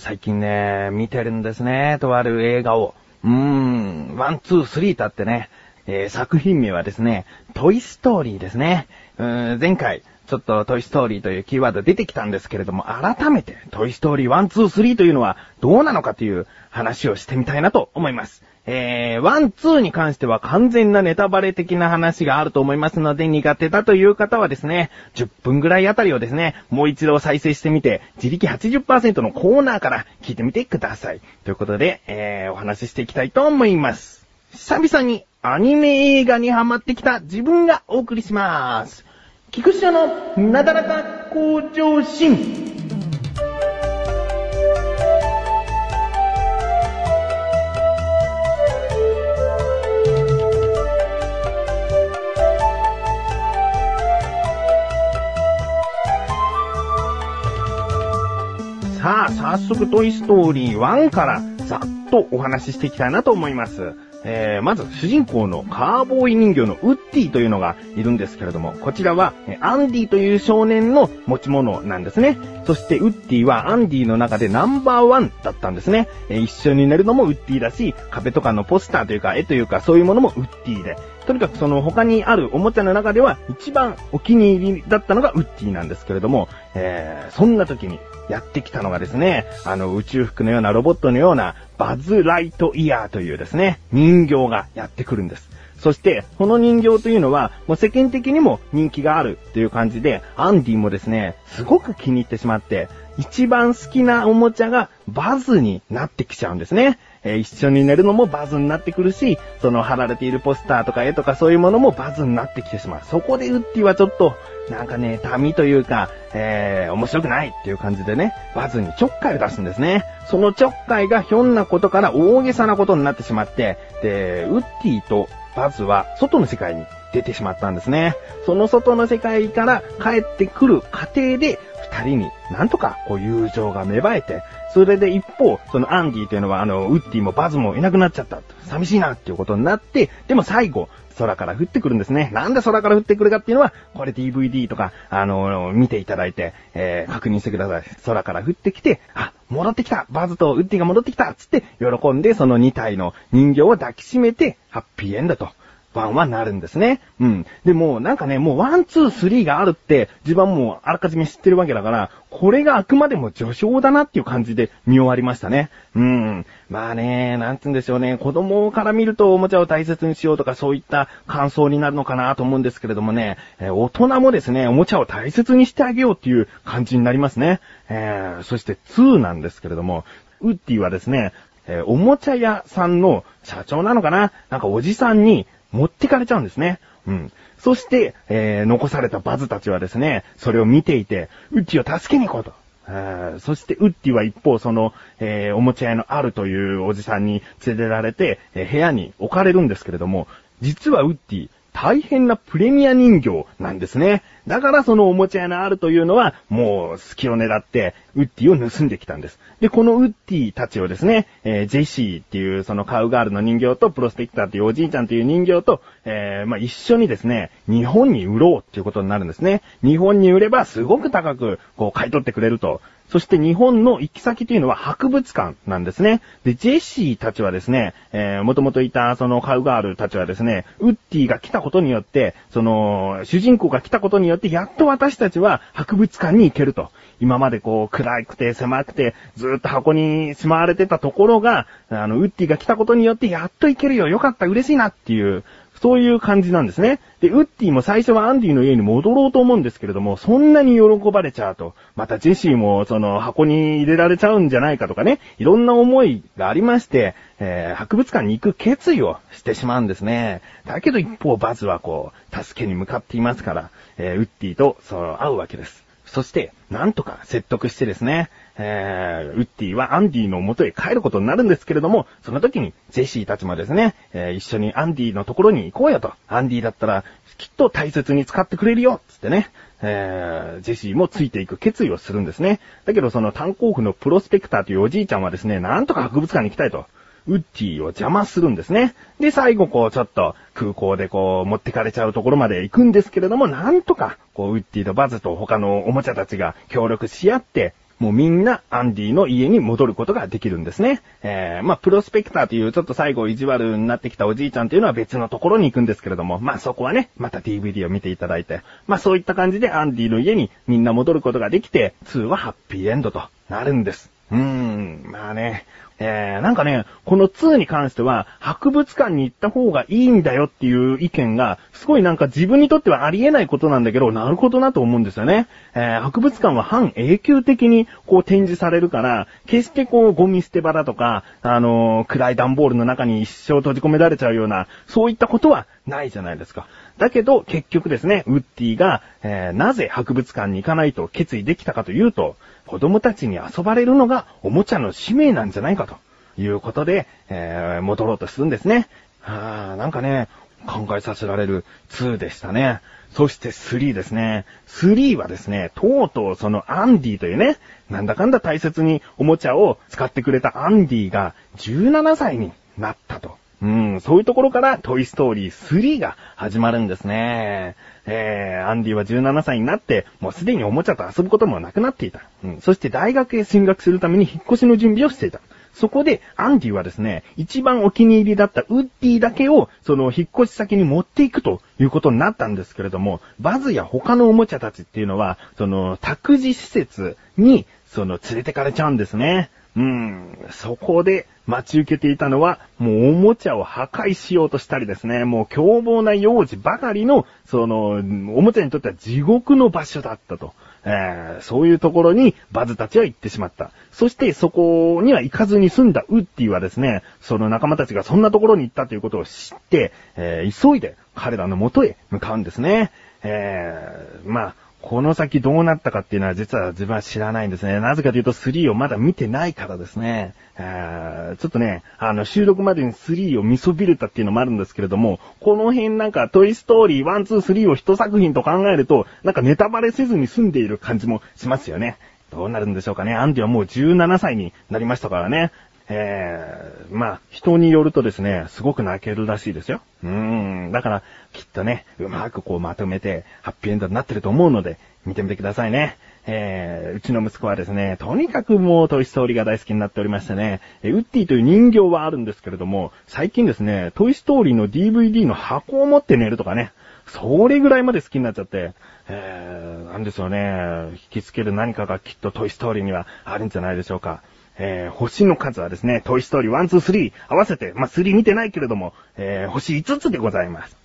最近ね、見てるんですね、とある映画を。うーん、 one、two、three たってね、えー、作品名はですね、トイストーリーですね。うーん前回、ちょっとトイストーリーというキーワード出てきたんですけれども、改めてトイストーリー1、2、3というのはどうなのかという話をしてみたいなと思います。えー、1、2に関しては完全なネタバレ的な話があると思いますので、苦手だという方はですね、10分ぐらいあたりをですね、もう一度再生してみて、自力80%のコーナーから聞いてみてください。ということで、えー、お話ししていきたいと思います。久々にアニメ映画にハマってきた自分がお送りします。菊池のなだらか向上心。さあ、早速トイストーリー1からざっとお話ししていきたいなと思います。えー、まず主人公のカーボーイ人形のウッディというのがいるんですけれども、こちらはアンディという少年の持ち物なんですね。そしてウッディはアンディの中でナンバーワンだったんですね。えー、一緒に寝るのもウッディだし、壁とかのポスターというか絵というかそういうものもウッディで、とにかくその他にあるおもちゃの中では一番お気に入りだったのがウッディなんですけれども、えー、そんな時にやってきたのがですね、あの宇宙服のようなロボットのようなバズ・ライトイヤーというですね、人形がやってくるんです。そして、この人形というのは、もう世間的にも人気があるという感じで、アンディもですね、すごく気に入ってしまって、一番好きなおもちゃがバズになってきちゃうんですね。えー、一緒に寝るのもバズになってくるし、その貼られているポスターとか絵とかそういうものもバズになってきてしまう。そこでウッディはちょっと、なんかね、民というか、えー、面白くないっていう感じでね、バズにちょっかいを出すんですね。そのちょっかいがひょんなことから大げさなことになってしまって、で、ウッディとバズは外の世界に出てしまったんですね。その外の世界から帰ってくる過程で、二人になんとかこう友情が芽生えて、それで一方、そのアンディというのはあの、ウッディもバズもいなくなっちゃった。寂しいなっていうことになって、でも最後、空から降ってくるんですね。なんで空から降ってくるかっていうのは、これ DVD とか、あの、見ていただいて、えー、確認してください。空から降ってきて、あ、戻ってきたバズとウッディが戻ってきたつって、喜んでその2体の人形を抱きしめて、ハッピーエンドと。ンはなるんですね。うん。でも、なんかね、もう one、two、three があるって、自分もうあらかじめ知ってるわけだから、これがあくまでも序章だなっていう感じで見終わりましたね。うん。まあね、なんつうんでしょうね、子供から見るとおもちゃを大切にしようとかそういった感想になるのかなと思うんですけれどもね、え、大人もですね、おもちゃを大切にしてあげようっていう感じになりますね。えー、そして2なんですけれども、ウッディはですね、え、おもちゃ屋さんの社長なのかな？なんかおじさんに、持ってかれちゃうんですね。うん。そして、えー、残されたバズたちはですね、それを見ていて、ウッディを助けに行こうと。そして、ウッディは一方、その、えー、おもちゃ屋のあるというおじさんに連れられて、えー、部屋に置かれるんですけれども、実はウッディ、大変なプレミア人形なんですね。だからそのおもちゃ屋のあるというのは、もう隙を狙って、ウッディを盗んできたんです。で、このウッディたちをですね、えー、ジェシーっていうそのカウガールの人形と、プロスペクターっていうおじいちゃんという人形と、えー、まあ、一緒にですね、日本に売ろうっていうことになるんですね。日本に売ればすごく高く、こう、買い取ってくれると。そして日本の行き先というのは博物館なんですね。で、ジェシーたちはですね、えー、もともといたそのカウガールたちはですね、ウッディが来たことによって、その、主人公が来たことによって、やっと私たちは博物館に行けると。今までこう、暗くて狭くて、ずっと箱にしまわれてたところが、あの、ウッディが来たことによって、やっと行けるよ、よかった、嬉しいなっていう、そういう感じなんですね。で、ウッディも最初はアンディの家に戻ろうと思うんですけれども、そんなに喜ばれちゃうと。またジェシーもその箱に入れられちゃうんじゃないかとかね、いろんな思いがありまして、えー、博物館に行く決意をしてしまうんですね。だけど一方バズはこう、助けに向かっていますから、えー、ウッディとその会うわけです。そして、なんとか説得してですね、えー、ウッディはアンディの元へ帰ることになるんですけれども、その時にジェシーたちもですね、えー、一緒にアンディのところに行こうよと。アンディだったら、きっと大切に使ってくれるよつってね、えー、ジェシーもついていく決意をするんですね。だけどその炭鉱夫のプロスペクターというおじいちゃんはですね、なんとか博物館に行きたいと。ウッディを邪魔するんですね。で、最後こう、ちょっと空港でこう、持ってかれちゃうところまで行くんですけれども、なんとか、こう、ウッディとバズと他のおもちゃたちが協力し合って、もうみんなアンディの家に戻ることができるんですね。えー、まあ、プロスペクターというちょっと最後意地悪になってきたおじいちゃんというのは別のところに行くんですけれども、まあ、そこはね、また DVD を見ていただいて、まあ、そういった感じでアンディの家にみんな戻ることができて、2はハッピーエンドとなるんです。うーん、まあね、えー、なんかね、この2に関しては、博物館に行った方がいいんだよっていう意見が、すごいなんか自分にとってはありえないことなんだけど、なるほどなと思うんですよね。えー、博物館は半永久的にこう展示されるから、決してこうゴミ捨て場だとか、あのー、暗い段ボールの中に一生閉じ込められちゃうような、そういったことはないじゃないですか。だけど、結局ですね、ウッディが、えー、なぜ博物館に行かないと決意できたかというと、子供たちに遊ばれるのがおもちゃの使命なんじゃないかということで、えー、戻ろうとするんですね。はあ、なんかね、考えさせられる2でしたね。そして3ですね。3はですね、とうとうそのアンディというね、なんだかんだ大切におもちゃを使ってくれたアンディが17歳になったと。うん、そういうところからトイストーリー3が始まるんですね。えー、アンディは17歳になって、もうすでにおもちゃと遊ぶこともなくなっていた。うん、そして大学へ進学するために引っ越しの準備をしていた。そこで、アンディはですね、一番お気に入りだったウッディだけを、その、引っ越し先に持っていくということになったんですけれども、バズや他のおもちゃたちっていうのは、その、託児施設に、その、連れてかれちゃうんですね。うん、そこで待ち受けていたのは、もうおもちゃを破壊しようとしたりですね、もう凶暴な幼児ばかりの、その、おもちゃにとっては地獄の場所だったと。えー、そういうところにバズたちは行ってしまった。そしてそこには行かずに済んだウッディはですね、その仲間たちがそんなところに行ったということを知って、えー、急いで彼らの元へ向かうんですね。えー、まあ、この先どうなったかっていうのは実は自分は知らないんですね。なぜかというと3をまだ見てないからですね。ちょっとね、あの収録までに3を見そびれたっていうのもあるんですけれども、この辺なんかトイストーリー1、2、3を一作品と考えると、なんかネタバレせずに済んでいる感じもしますよね。どうなるんでしょうかね。アンディはもう17歳になりましたからね。えー、まあ、人によるとですね、すごく泣けるらしいですよ。うん、だから、きっとね、うまくこうまとめて、ハッピーエンドになってると思うので、見てみてくださいね。えー、うちの息子はですね、とにかくもうトイストーリーが大好きになっておりましてね、えウッディという人形はあるんですけれども、最近ですね、トイストーリーの DVD の箱を持って寝るとかね、それぐらいまで好きになっちゃって、えー、なんですよね、引きつける何かがきっとトイストーリーにはあるんじゃないでしょうか。えー、星の数はですね、トイストーリー1、2、3合わせて、まあ、3見てないけれども、えー、星5つでございます。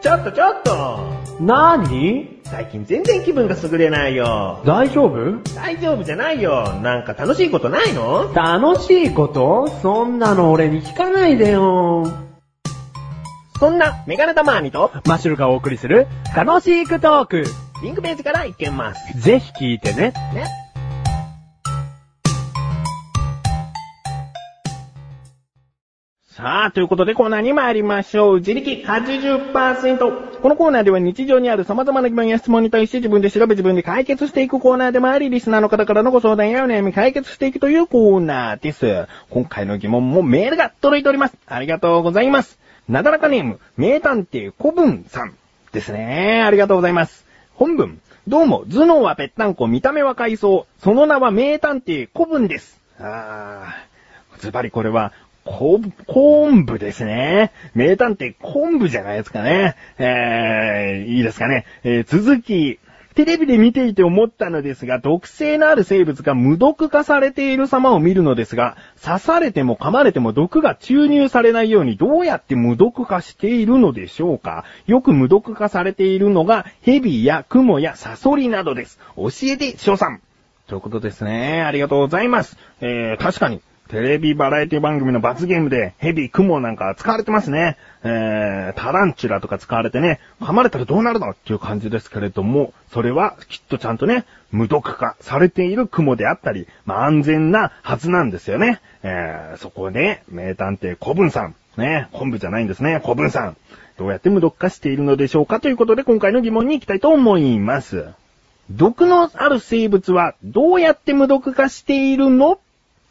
ちょっとちょっとなーに最近全然気分が優れないよ。大丈夫？大丈夫じゃないよ。なんか楽しいことないの？楽しいこと？そんなの俺に聞かないでよ。そんなメガネタマーニとマッシュルがお送りする楽しいクトーク。リンクページから行けます。ぜひ聞いてね。ね。さあ、ということでコーナーに参りましょう。自力80%。このコーナーでは日常にある様々な疑問や質問に対して自分で調べ自分で解決していくコーナーでもあり、リスナーの方からのご相談やお悩み解決していくというコーナーです。今回の疑問もメールが届いております。ありがとうございます。なだらかネーム、名探偵古文さんですね。ありがとうございます。本文。どうも、頭脳はぺったんこ、見た目は海藻。その名は名探偵古文です。あー、ズバリこれは、こ、昆布ですね。名探偵昆布じゃないですかね。えー、いいですかね。えー、続き。テレビで見ていて思ったのですが、毒性のある生物が無毒化されている様を見るのですが、刺されても噛まれても毒が注入されないようにどうやって無毒化しているのでしょうか？よく無毒化されているのが、ヘビやクモやサソリなどです。教えて、翔さん。ということですね。ありがとうございます。えー、確かに、テレビバラエティ番組の罰ゲームでヘビ、クモなんか使われてますね。えー、タランチュラとか使われてね、噛まれたらどうなるのっていう感じですけれども、それはきっとちゃんとね、無毒化されているクモであったり、まあ、安全なはずなんですよね。えー、そこで、名探偵古文さん。ね、昆布じゃないんですね、古文さん。どうやって無毒化しているのでしょうかということで今回の疑問に行きたいと思います。毒のある生物はどうやって無毒化しているの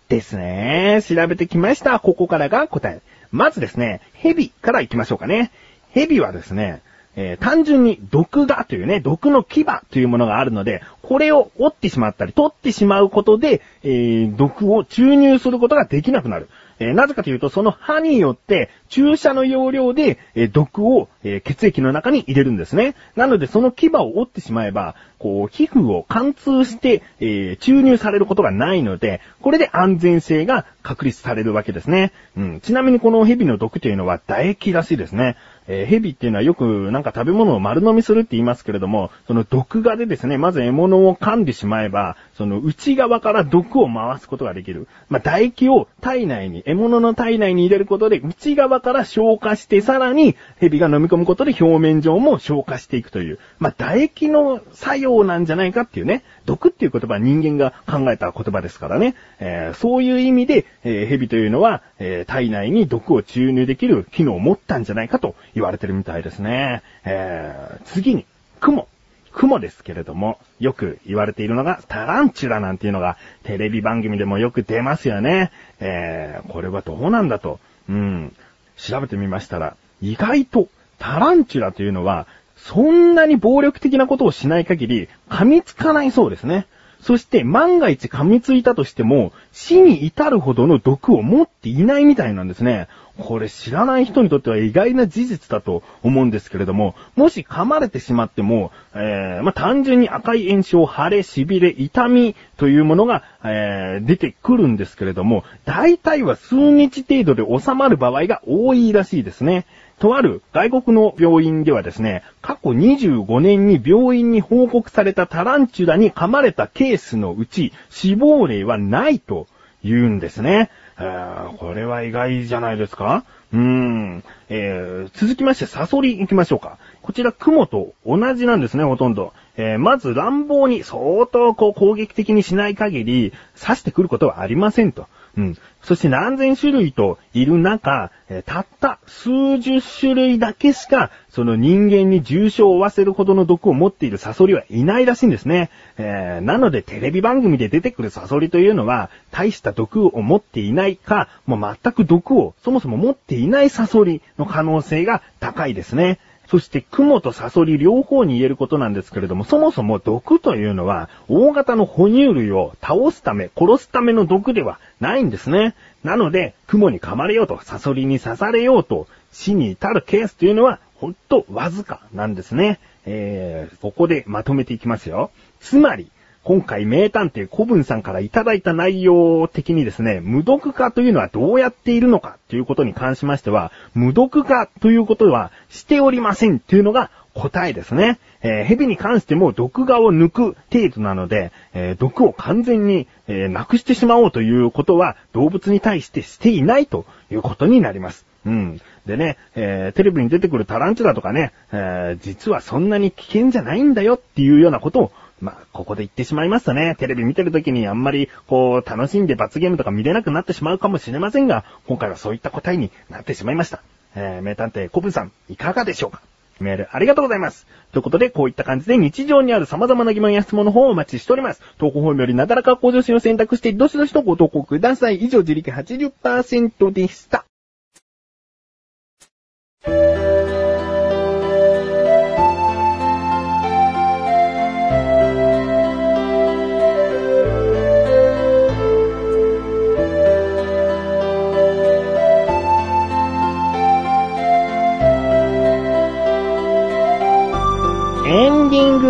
ですね。調べてきました。ここからが答え。まずですね、蛇から行きましょうかね。蛇はですね、えー単純に毒がというね、毒の牙というものがあるので、これを折ってしまったり、取ってしまうことで、えー毒を注入することができなくなる。えーなぜかというと、その歯によって注射の容量で、えー毒を、えー血液の中に入れるんですね。なので、その牙を折ってしまえば、こう、皮膚を貫通して、え注入されることがないので、これで安全性が確立されるわけですね。うん。ちなみにこの蛇の毒というのは唾液らしいですね。えー蛇っていうのはよくなんか食べ物を丸飲みするって言いますけれども、その毒画でですね、まず獲物を噛んでしまえば、その内側から毒を回すことができる。まあ、唾液を体内に、獲物の体内に入れることで内側から消化して、さらに蛇が飲み込むことで表面上も消化していくという、まあ、唾液の作用なんじゃないかっていうね、毒っていう言葉は人間が考えた言葉ですからね、えーそういう意味で、えー蛇というのは、えー体内に毒を注入できる機能を持ったんじゃないかと言われてるみたいですね。えー次に、雲。雲ですけれども、よく言われているのが、タランチュラなんていうのが、テレビ番組でもよく出ますよね。えーこれはどうなんだと。うん。調べてみましたら、意外と、タランチュラというのは、そんなに暴力的なことをしない限り、噛みつかないそうですね。そして、万が一噛みついたとしても、死に至るほどの毒を持っていないみたいなんですね。これ知らない人にとっては意外な事実だと思うんですけれども、もし噛まれてしまっても、えー、まあ、単純に赤い炎症、腫れ、痺れ、痛みというものが、えー、出てくるんですけれども、大体は数日程度で収まる場合が多いらしいですね。とある外国の病院ではですね、過去25年に病院に報告されたタランチュラに噛まれたケースのうち死亡例はないと言うんですね。これは意外じゃないですか？うーん。えー続きまして、サソリ行きましょうか。こちら、雲と同じなんですね、ほとんど。えーまず乱暴に相当こう攻撃的にしない限り、刺してくることはありませんと。うん。そして何千種類といる中、えーたった数十種類だけしか、その人間に重傷を負わせるほどの毒を持っているサソリはいないらしいんですね。えーなのでテレビ番組で出てくるサソリというのは、大した毒を持っていないか、もう全く毒をそもそも持っていないサソリの可能性が高いですね。そして、雲とサソリ両方に言えることなんですけれども、そもそも毒というのは、大型の哺乳類を倒すため、殺すための毒ではないんですね。なので、雲に噛まれようと、サソリに刺されようと、死に至るケースというのは、ほんとわずかなんですね。えー、ここでまとめていきますよ。つまり、今回名探偵古文さんからいただいた内容的にですね、無毒化というのはどうやっているのかということに関しましては、無毒化ということはしておりませんというのが答えですね。えー蛇に関しても毒画を抜く程度なので、えー毒を完全に、えーなくしてしまおうということは動物に対してしていないということになります。うん。でね、えーテレビに出てくるタランチュラとかね、えー実はそんなに危険じゃないんだよっていうようなことを、まあ、ここで言ってしまいますとね、テレビ見てる時にあんまり、こう、楽しんで罰ゲームとか見れなくなってしまうかもしれませんが、今回はそういった答えになってしまいました。えー名探偵コブさん、いかがでしょうか？メールありがとうございます。ということで、こういった感じで日常にある様々な疑問や質問の方をお待ちしております。投稿フォームよりなだらか向上心を選択して、どしどしとご投稿ください。以上、自力80%でした。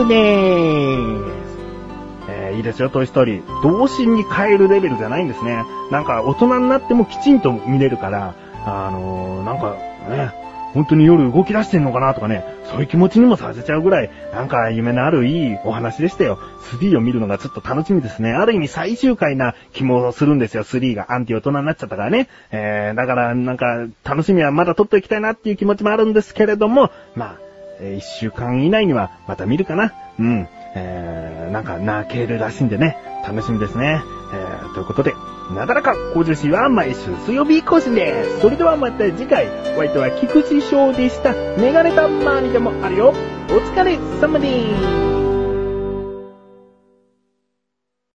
ンディングでーす。えーいいですよ、トイストーリー。童心に変えるレベルじゃないんですね。なんか、大人になってもきちんと見れるから、あのー、なんか、ね、本当に夜動き出してんのかなとかね、そういう気持ちにもさせちゃうぐらい、なんか夢のあるいいお話でしたよ。3を見るのがちょっと楽しみですね。ある意味最終回な気もするんですよ、3が。アンティ大人になっちゃったからね。えー、だから、なんか、楽しみはまだ取っておきたいなっていう気持ちもあるんですけれども、まあ、えー一週間以内にはまた見るかな。うん。えー、なんか泣けるらしいんでね、楽しみですね。えー、ということで、なだらか向上心は毎週水曜日更新です。それではまた次回、お相手は菊池翔でした。メガネたまにでもあるよ。お疲れ様です。